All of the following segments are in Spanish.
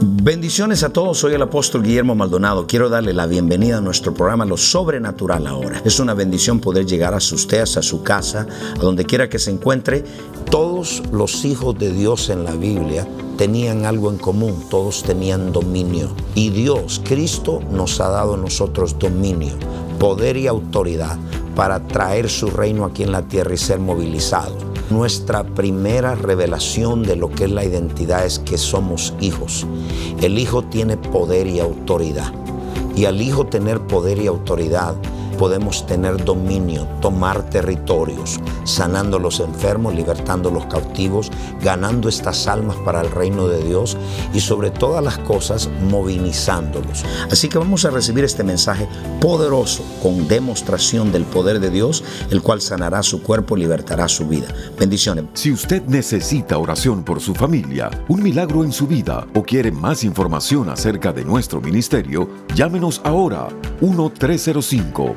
Bendiciones a todos, soy el apóstol Guillermo Maldonado. Quiero darle la bienvenida a nuestro programa Lo Sobrenatural ahora. Es una bendición poder llegar a usted, a su casa, a donde quiera que se encuentre. Todos los hijos de Dios en la Biblia tenían algo en común, todos tenían dominio. Y Dios, Cristo, nos ha dado a nosotros dominio, poder y autoridad para traer su reino aquí en la tierra y ser movilizado. Nuestra primera revelación de lo que es la identidad es que somos hijos. El hijo tiene poder y autoridad. Y al hijo tener poder y autoridad, podemos tener dominio, tomar territorios, sanando los enfermos, libertando los cautivos, ganando estas almas para el reino de Dios y sobre todas las cosas movilizándolos. Así que vamos a recibir este mensaje poderoso con demostración del poder de Dios, el cual sanará su cuerpo y libertará su vida. Bendiciones. Si usted necesita oración por su familia, un milagro en su vida o quiere más información acerca de nuestro ministerio, llámenos ahora 1 305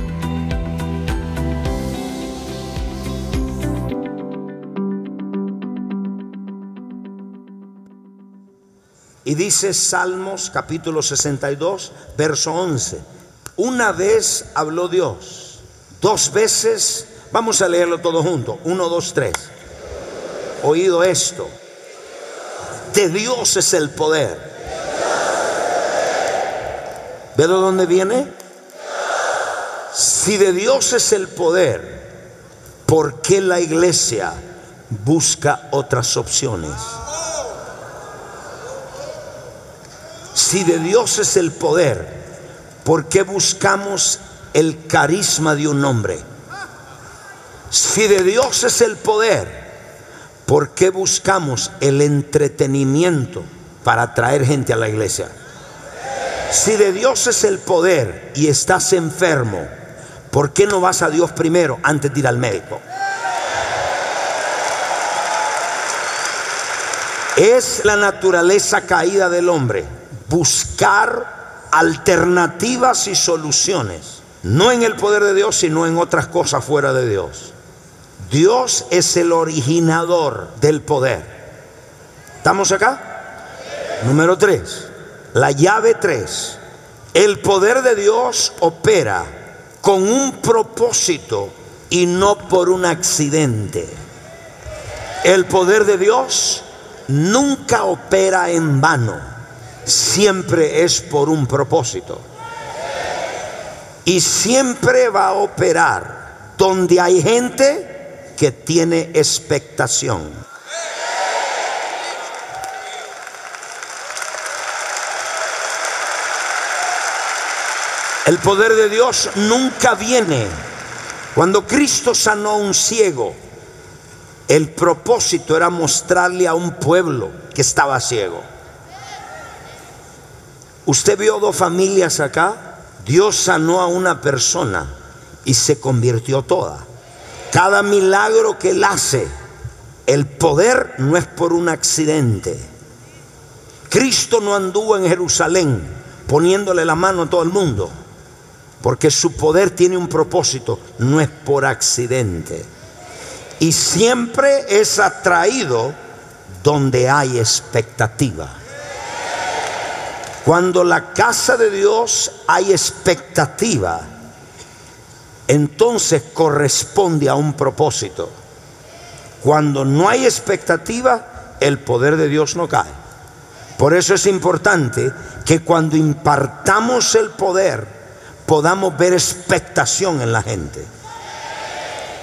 Y dice Salmos capítulo 62, verso 11. Una vez habló Dios, dos veces, vamos a leerlo todo junto, uno, dos, tres. Oído esto, de Dios es el poder. ¿Ve de dónde viene? Si de Dios es el poder, ¿por qué la iglesia busca otras opciones? Si de Dios es el poder, ¿por qué buscamos el carisma de un hombre? Si de Dios es el poder, ¿por qué buscamos el entretenimiento para traer gente a la iglesia? Si de Dios es el poder y estás enfermo, ¿por qué no vas a Dios primero antes de ir al médico? Es la naturaleza caída del hombre buscar alternativas y soluciones, no en el poder de Dios, sino en otras cosas fuera de Dios. Dios es el originador del poder. ¿Estamos acá? Número 3. La llave 3. El poder de Dios opera con un propósito y no por un accidente. El poder de Dios nunca opera en vano siempre es por un propósito. Y siempre va a operar donde hay gente que tiene expectación. El poder de Dios nunca viene. Cuando Cristo sanó a un ciego, el propósito era mostrarle a un pueblo que estaba ciego. Usted vio dos familias acá. Dios sanó a una persona y se convirtió toda. Cada milagro que él hace, el poder no es por un accidente. Cristo no anduvo en Jerusalén poniéndole la mano a todo el mundo, porque su poder tiene un propósito, no es por accidente. Y siempre es atraído donde hay expectativa. Cuando la casa de Dios hay expectativa, entonces corresponde a un propósito. Cuando no hay expectativa, el poder de Dios no cae. Por eso es importante que cuando impartamos el poder, podamos ver expectación en la gente.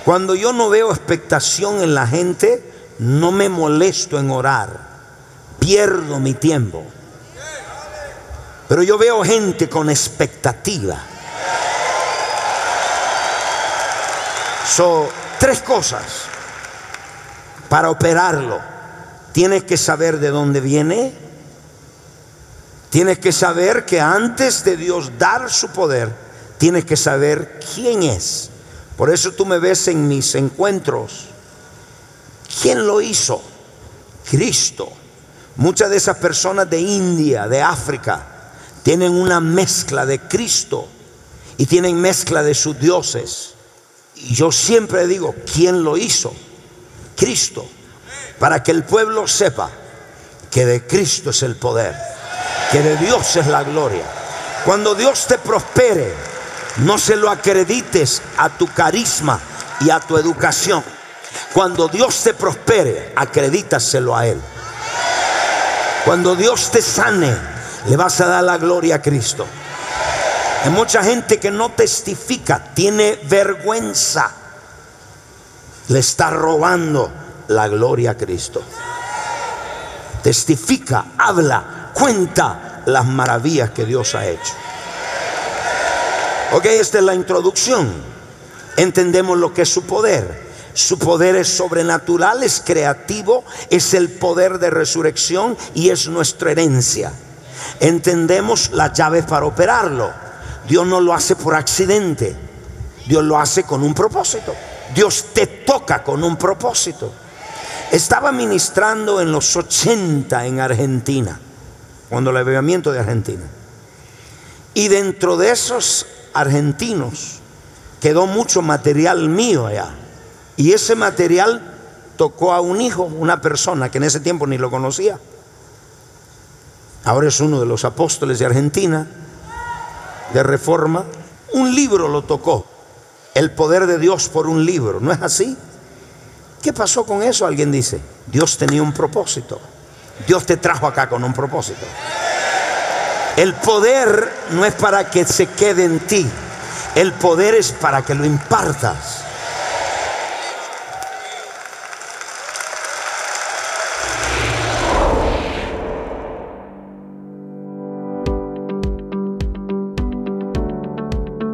Cuando yo no veo expectación en la gente, no me molesto en orar, pierdo mi tiempo. Pero yo veo gente con expectativa. Son tres cosas para operarlo. Tienes que saber de dónde viene. Tienes que saber que antes de Dios dar su poder, tienes que saber quién es. Por eso tú me ves en mis encuentros. ¿Quién lo hizo? Cristo. Muchas de esas personas de India, de África, tienen una mezcla de Cristo y tienen mezcla de sus dioses. Y yo siempre digo, ¿quién lo hizo? Cristo. Para que el pueblo sepa que de Cristo es el poder, que de Dios es la gloria. Cuando Dios te prospere, no se lo acredites a tu carisma y a tu educación. Cuando Dios te prospere, acredítaselo a Él. Cuando Dios te sane, le vas a dar la gloria a Cristo. Hay mucha gente que no testifica, tiene vergüenza. Le está robando la gloria a Cristo. Testifica, habla, cuenta las maravillas que Dios ha hecho. Ok, esta es la introducción. Entendemos lo que es su poder. Su poder es sobrenatural, es creativo, es el poder de resurrección y es nuestra herencia. Entendemos las llaves para operarlo. Dios no lo hace por accidente. Dios lo hace con un propósito. Dios te toca con un propósito. Estaba ministrando en los 80 en Argentina, cuando el avivamiento de Argentina. Y dentro de esos argentinos quedó mucho material mío allá. Y ese material tocó a un hijo, una persona que en ese tiempo ni lo conocía. Ahora es uno de los apóstoles de Argentina, de reforma. Un libro lo tocó. El poder de Dios por un libro. ¿No es así? ¿Qué pasó con eso? Alguien dice. Dios tenía un propósito. Dios te trajo acá con un propósito. El poder no es para que se quede en ti. El poder es para que lo impartas.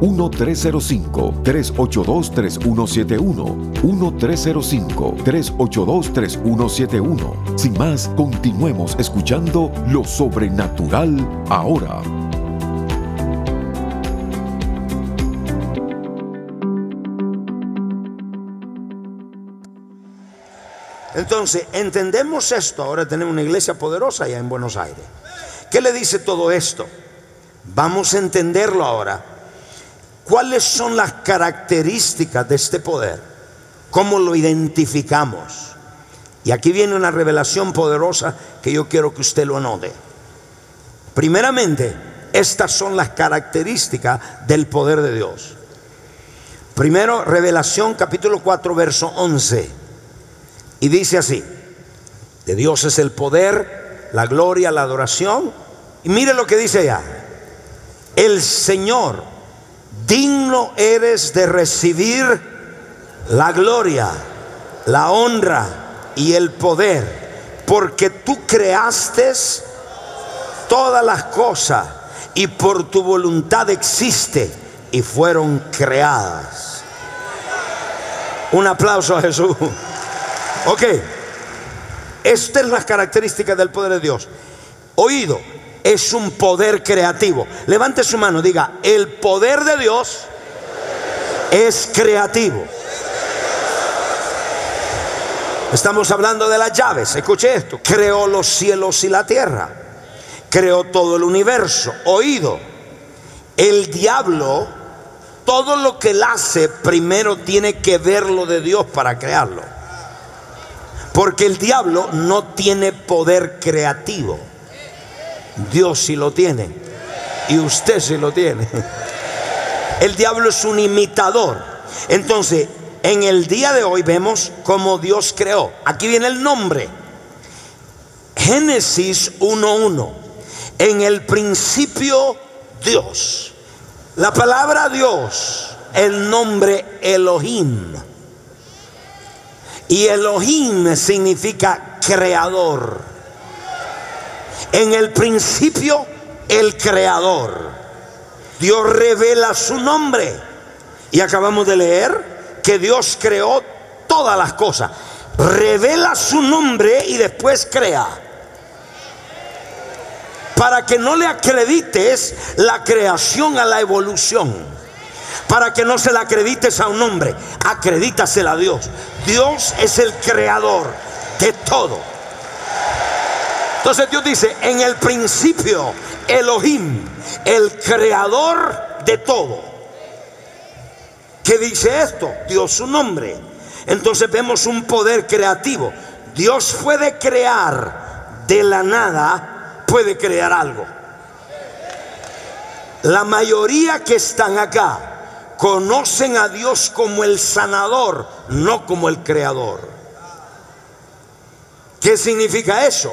1-305-382-3171. 1-305-382-3171. Sin más, continuemos escuchando lo sobrenatural ahora. Entonces, entendemos esto. Ahora tenemos una iglesia poderosa allá en Buenos Aires. ¿Qué le dice todo esto? Vamos a entenderlo ahora ¿Cuáles son las características de este poder? ¿Cómo lo identificamos? Y aquí viene una revelación poderosa que yo quiero que usted lo anote. Primeramente, estas son las características del poder de Dios. Primero, Revelación capítulo 4, verso 11. Y dice así, de Dios es el poder, la gloria, la adoración. Y mire lo que dice allá. El Señor digno eres de recibir la gloria, la honra y el poder, porque tú creaste todas las cosas y por tu voluntad existe y fueron creadas. Un aplauso a Jesús. Ok, esta es la característica del poder de Dios. Oído, es un poder creativo. Levante su mano, diga, el poder de Dios es creativo. Estamos hablando de las llaves. Escuche esto. Creó los cielos y la tierra. Creó todo el universo. Oído. El diablo, todo lo que él hace, primero tiene que verlo de Dios para crearlo. Porque el diablo no tiene poder creativo. Dios sí lo tiene. Y usted sí lo tiene. El diablo es un imitador. Entonces, en el día de hoy vemos cómo Dios creó. Aquí viene el nombre. Génesis 1.1. En el principio Dios. La palabra Dios, el nombre Elohim. Y Elohim significa creador. En el principio, el creador. Dios revela su nombre. Y acabamos de leer que Dios creó todas las cosas. Revela su nombre y después crea. Para que no le acredites la creación a la evolución. Para que no se la acredites a un hombre. Acredítasela a Dios. Dios es el creador de todo. Entonces Dios dice, en el principio, Elohim, el creador de todo. ¿Qué dice esto? Dios su nombre. Entonces vemos un poder creativo. Dios puede crear de la nada, puede crear algo. La mayoría que están acá conocen a Dios como el sanador, no como el creador. ¿Qué significa eso?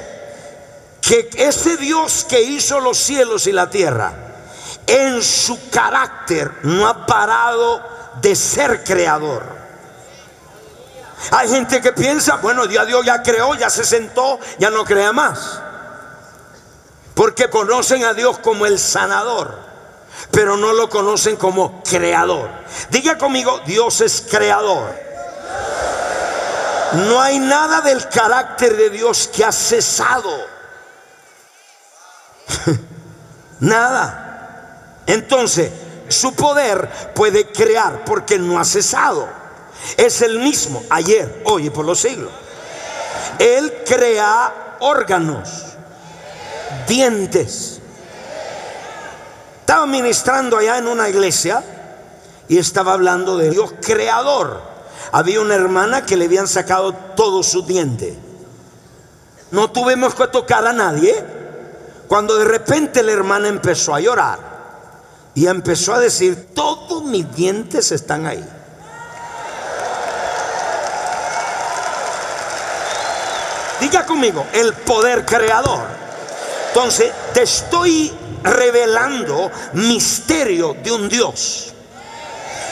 Que ese Dios que hizo los cielos y la tierra, en su carácter no ha parado de ser creador. Hay gente que piensa, bueno, ya Dios ya creó, ya se sentó, ya no crea más. Porque conocen a Dios como el sanador, pero no lo conocen como creador. Diga conmigo, Dios es creador. No hay nada del carácter de Dios que ha cesado. Nada. Entonces, su poder puede crear porque no ha cesado. Es el mismo ayer, hoy y por los siglos. Él crea órganos, dientes. Estaba ministrando allá en una iglesia y estaba hablando de Dios creador. Había una hermana que le habían sacado todo su diente. No tuvimos que tocar a nadie cuando de repente la hermana empezó a llorar y empezó a decir, todos mis dientes están ahí. Diga conmigo, el poder creador. Entonces, te estoy revelando misterio de un Dios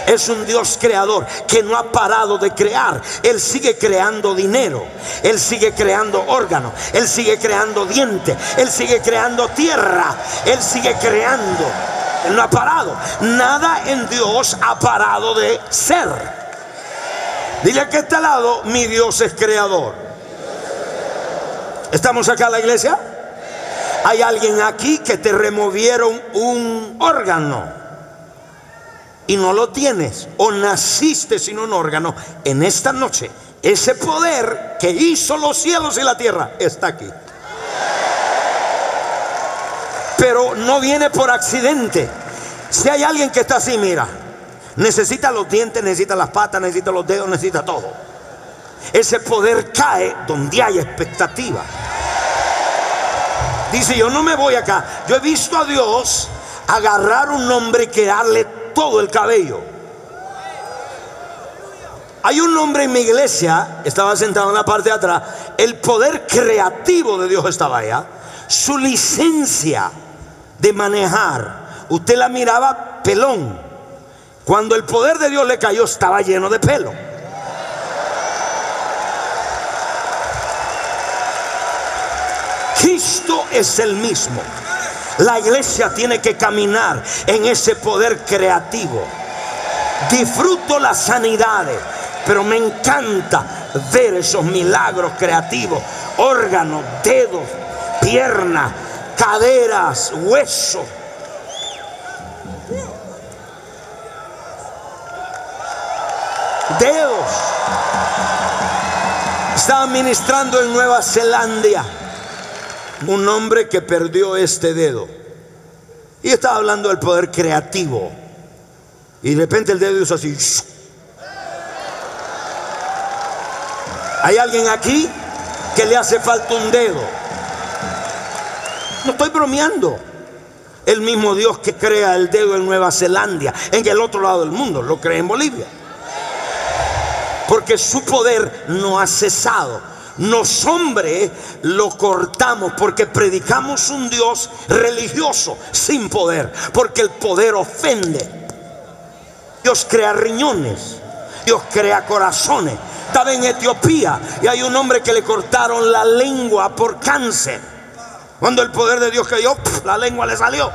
es un Dios creador que no ha parado de crear. Él sigue creando dinero, Él sigue creando órganos, Él sigue creando dientes, Él sigue creando tierra, Él sigue creando. Él no ha parado. Nada en Dios ha parado de ser. Dile que este lado, mi Dios es creador. ¿Estamos acá en la iglesia? Hay alguien aquí que te removieron un órgano y no lo tienes o naciste sin un órgano, en esta noche ese poder que hizo los cielos y la tierra está aquí. Pero no viene por accidente. Si hay alguien que está así, mira, necesita los dientes, necesita las patas, necesita los dedos, necesita todo. Ese poder cae donde hay expectativa. Dice, yo no me voy acá. Yo he visto a Dios agarrar un hombre y quedarle todo el cabello. Hay un hombre en mi iglesia, estaba sentado en la parte de atrás, el poder creativo de Dios estaba allá, su licencia de manejar, usted la miraba pelón, cuando el poder de Dios le cayó estaba lleno de pelo. Cristo es el mismo. La iglesia tiene que caminar en ese poder creativo. Disfruto las sanidades, pero me encanta ver esos milagros creativos. Órganos, dedos, piernas, caderas, huesos. Dedos. Estaba ministrando en Nueva Zelanda un hombre que perdió este dedo. Y estaba hablando del poder creativo. Y de repente el dedo hizo así. Hay alguien aquí que le hace falta un dedo. No estoy bromeando. El mismo Dios que crea el dedo en Nueva Zelanda, en el otro lado del mundo, lo crea en Bolivia. porque su poder no ha cesado. Nos hombres lo cortamos porque predicamos un Dios religioso sin poder, porque el poder ofende. Dios crea riñones, Dios crea corazones. Estaba en Etiopía y hay un hombre que le cortaron la lengua por cáncer. Cuando el poder de Dios cayó, la lengua le salió.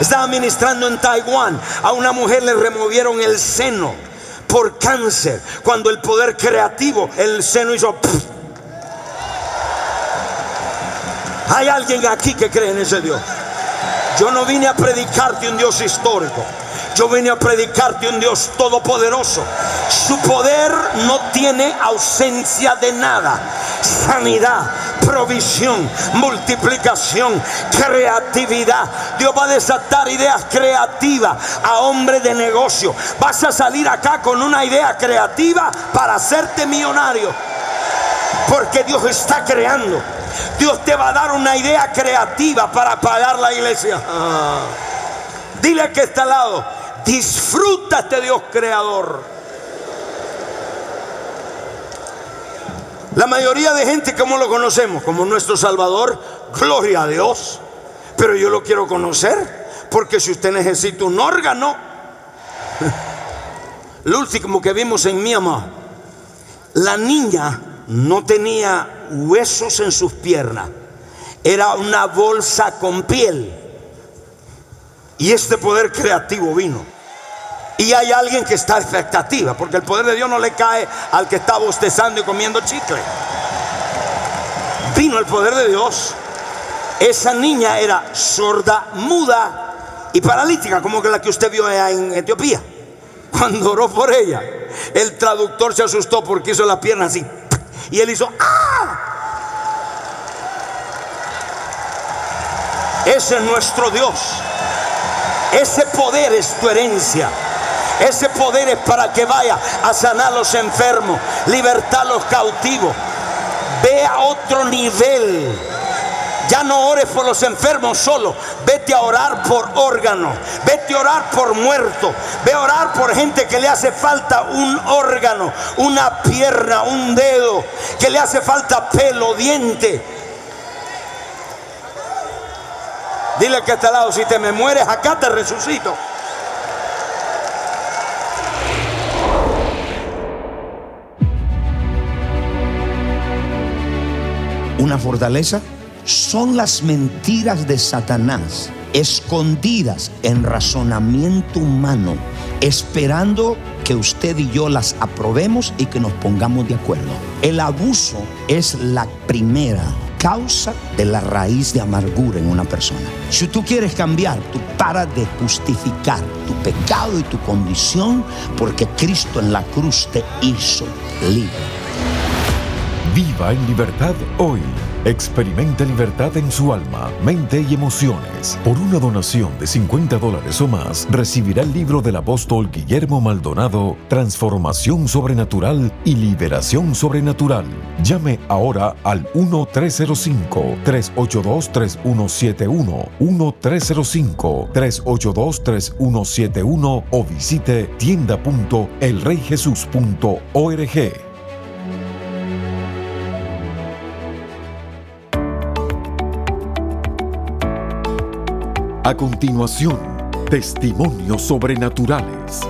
Estaba ministrando en Taiwán. A una mujer le removieron el seno por cáncer. Cuando el poder creativo, el seno hizo... Hay alguien aquí que cree en ese Dios. Yo no vine a predicarte un Dios histórico. Yo vine a predicarte un Dios todopoderoso. Su poder no tiene ausencia de nada. Sanidad, provisión, multiplicación, creatividad. Dios va a desatar ideas creativas a hombres de negocio. Vas a salir acá con una idea creativa para hacerte millonario. Porque Dios está creando. Dios te va a dar una idea creativa para pagar la iglesia. Ah. Dile que está al lado, disfruta este Dios creador. La mayoría de gente, ¿cómo lo conocemos? Como nuestro Salvador, gloria a Dios. Pero yo lo quiero conocer, porque si usted necesita un órgano, lo último que vimos en Myanmar, la niña no tenía huesos en sus piernas, era una bolsa con piel. Y este poder creativo vino. Y hay alguien que está expectativa, porque el poder de Dios no le cae al que está bostezando y comiendo chicle. Vino el poder de Dios. Esa niña era sorda, muda y paralítica, como que la que usted vio en Etiopía. Cuando oró por ella, el traductor se asustó porque hizo la pierna así. Y él hizo, ¡ah! Ese es nuestro Dios. Ese poder es tu herencia. Ese poder es para que vaya a sanar a los enfermos, libertar a los cautivos. Ve a otro nivel. Ya no ores por los enfermos solo. Vete a orar por órganos. Vete a orar por muertos. Ve a orar por gente que le hace falta un órgano, una pierna, un dedo, que le hace falta pelo, diente. Dile que está al lado, si te me mueres acá te resucito. Una fortaleza son las mentiras de Satanás escondidas en razonamiento humano, esperando que usted y yo las aprobemos y que nos pongamos de acuerdo. El abuso es la primera causa de la raíz de amargura en una persona. Si tú quieres cambiar, tú para de justificar tu pecado y tu condición porque Cristo en la cruz te hizo libre. Viva en libertad hoy. Experimente libertad en su alma, mente y emociones. Por una donación de 50 dólares o más, recibirá el libro del apóstol Guillermo Maldonado, Transformación Sobrenatural y Liberación Sobrenatural. Llame ahora al 1-305-382-3171, 1-305-382-3171 o visite tienda.elreyjesus.org. A continuación, testimonios sobrenaturales.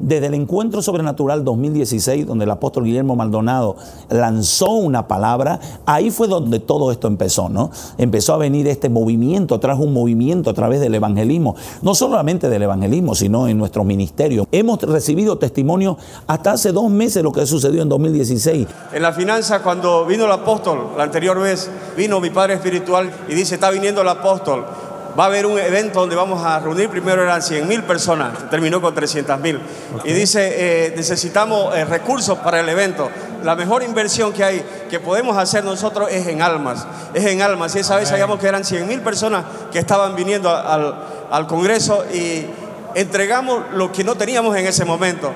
Desde el encuentro sobrenatural 2016, donde el apóstol Guillermo Maldonado lanzó una palabra, ahí fue donde todo esto empezó, ¿no? Empezó a venir este movimiento, trajo un movimiento a través del evangelismo, no solamente del evangelismo, sino en nuestro ministerio. Hemos recibido testimonio hasta hace dos meses lo que sucedió en 2016. En la finanza, cuando vino el apóstol, la anterior vez, vino mi padre espiritual y dice, está viniendo el apóstol va a haber un evento donde vamos a reunir, primero eran 100 mil personas, terminó con 300 mil. Y dice, eh, necesitamos eh, recursos para el evento. La mejor inversión que hay, que podemos hacer nosotros es en almas, es en almas. Y esa vez sabíamos que eran 100 mil personas que estaban viniendo al, al Congreso y entregamos lo que no teníamos en ese momento.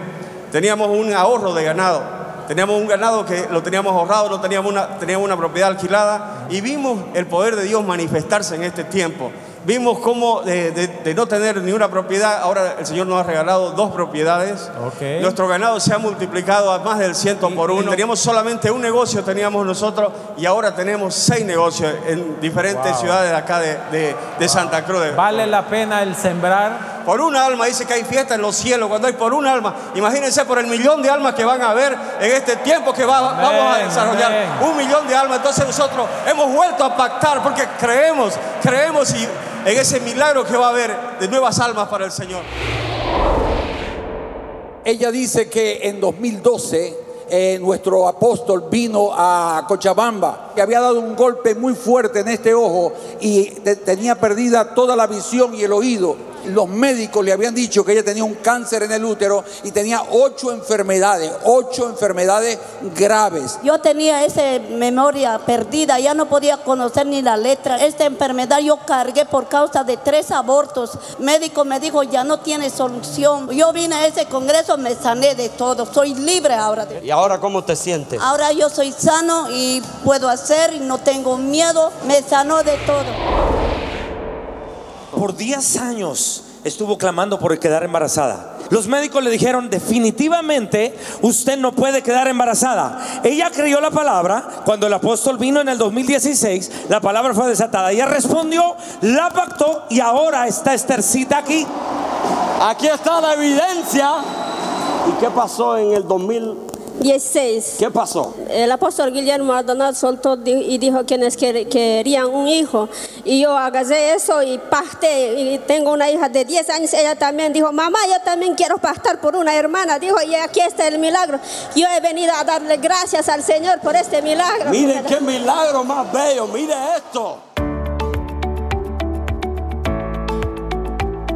Teníamos un ahorro de ganado teníamos un ganado que lo teníamos ahorrado, no teníamos una, teníamos una propiedad alquilada y vimos el poder de Dios manifestarse en este tiempo. Vimos cómo de, de- de no tener ni una propiedad, ahora el Señor nos ha regalado dos propiedades. Ok. Nuestro ganado se ha multiplicado a más del ciento por uno. Teníamos solamente un negocio, teníamos nosotros, y ahora tenemos seis negocios en diferentes Wow. ciudades de acá de, de- Santa Cruz. Vale la pena el sembrar. Por un alma, dice que hay fiesta en los cielos, cuando hay por un alma. Imagínense por el millón de almas que van a haber en este tiempo que va- Amén, vamos a desarrollar. amén. Un millón de almas. Entonces nosotros hemos vuelto a pactar porque creemos, creemos y en ese milagro que va a haber de nuevas almas para el Señor. Ella dice que en 2012 eh, nuestro apóstol vino a Cochabamba, que había dado un golpe muy fuerte en este ojo y te- tenía perdida toda la visión y el oído. Los médicos le habían dicho que ella tenía un cáncer en el útero y tenía ocho enfermedades, ocho enfermedades graves. Yo tenía esa memoria perdida, ya no podía conocer ni la letra. Esta enfermedad yo cargué por causa de tres abortos. Médico me dijo, ya no tiene solución. Yo vine a ese congreso, me sané de todo. Soy libre ahora. ¿Y ahora cómo te sientes? Ahora yo soy sano y puedo hacer y no tengo miedo. Me sanó de todo. Por 10 años estuvo clamando por quedar embarazada. Los médicos le dijeron definitivamente usted no puede quedar embarazada. Ella creyó la palabra. Cuando el apóstol vino en el 2016, la palabra fue desatada. Ella respondió, la pactó y ahora está Estercita aquí. Aquí está la evidencia. ¿Y qué pasó en el 2000? 16. ¿Qué pasó? El apóstol Guillermo Maldonado soltó y dijo quienes quer- querían un hijo. Y yo agarré eso y pasté. Y tengo una hija de 10 años. Ella también dijo, mamá, yo también quiero pastar por una hermana. Dijo, y aquí está el milagro. Yo he venido a darle gracias al Señor por este milagro. Miren qué milagro más bello. Mire esto.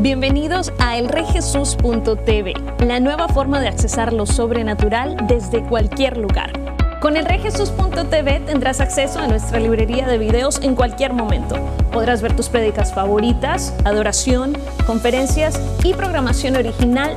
Bienvenidos a elreyjesus.tv, la nueva forma de accesar lo sobrenatural desde cualquier lugar. Con elreyjesus.tv tendrás acceso a nuestra librería de videos en cualquier momento. Podrás ver tus prédicas favoritas, adoración, conferencias y programación original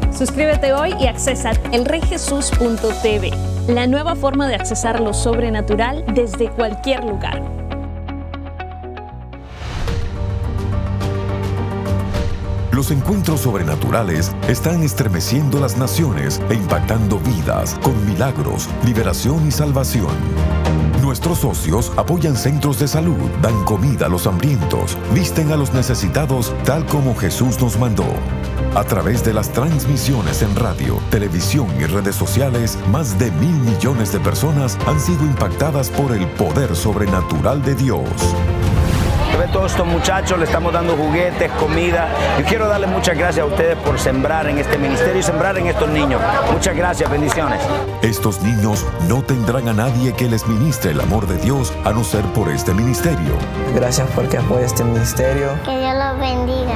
Suscríbete hoy y accesa elreyjesus.tv, la nueva forma de accesar lo sobrenatural desde cualquier lugar. Los encuentros sobrenaturales están estremeciendo las naciones e impactando vidas con milagros, liberación y salvación. Nuestros socios apoyan centros de salud, dan comida a los hambrientos, visten a los necesitados tal como Jesús nos mandó. A través de las transmisiones en radio, televisión y redes sociales, más de mil millones de personas han sido impactadas por el poder sobrenatural de Dios. Ve todos estos muchachos, le estamos dando juguetes, comida. Yo quiero darle muchas gracias a ustedes por sembrar en este ministerio y sembrar en estos niños. Muchas gracias, bendiciones. Estos niños no tendrán a nadie que les ministre el amor de Dios a no ser por este ministerio. Gracias porque apoya este ministerio. Que Dios los bendiga.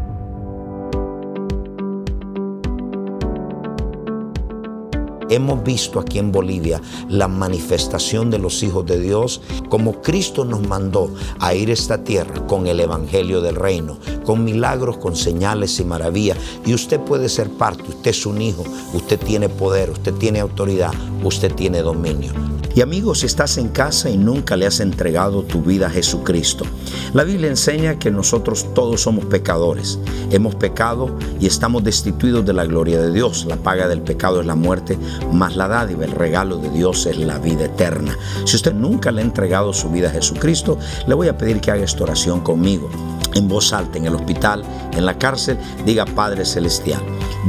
Hemos visto aquí en Bolivia la manifestación de los hijos de Dios, como Cristo nos mandó a ir a esta tierra con el Evangelio del Reino, con milagros, con señales y maravillas. Y usted puede ser parte, usted es un hijo, usted tiene poder, usted tiene autoridad, usted tiene dominio. Y amigos, si estás en casa y nunca le has entregado tu vida a Jesucristo, la Biblia enseña que nosotros todos somos pecadores. Hemos pecado y estamos destituidos de la gloria de Dios. La paga del pecado es la muerte, más la dádiva, el regalo de Dios es la vida eterna. Si usted nunca le ha entregado su vida a Jesucristo, le voy a pedir que haga esta oración conmigo en voz alta, en el hospital, en la cárcel, diga Padre Celestial,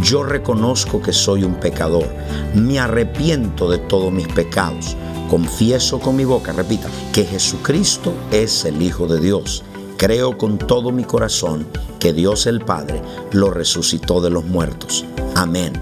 yo reconozco que soy un pecador, me arrepiento de todos mis pecados, confieso con mi boca, repita, que Jesucristo es el Hijo de Dios. Creo con todo mi corazón que Dios el Padre lo resucitó de los muertos. Amén.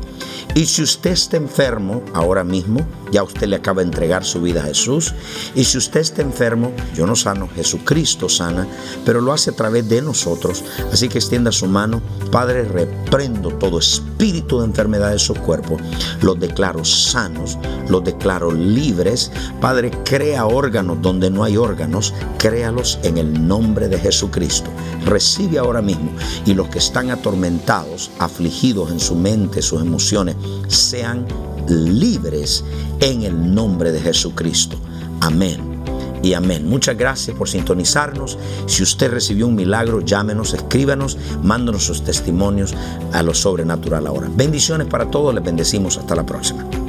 Y si usted está enfermo ahora mismo, ya usted le acaba de entregar su vida a Jesús. Y si usted está enfermo, yo no sano, Jesucristo sana, pero lo hace a través de nosotros. Así que extienda su mano. Padre, reprendo todo espíritu de enfermedad de su cuerpo. Los declaro sanos, los declaro libres. Padre, crea órganos donde no hay órganos. Créalos en el nombre de Jesucristo. Recibe ahora mismo. Y los que están atormentados, afligidos en su mente, sus emociones, sean libres en el nombre de Jesucristo. Amén y amén. Muchas gracias por sintonizarnos. Si usted recibió un milagro, llámenos, escríbanos, mándanos sus testimonios a lo sobrenatural ahora. Bendiciones para todos, les bendecimos. Hasta la próxima.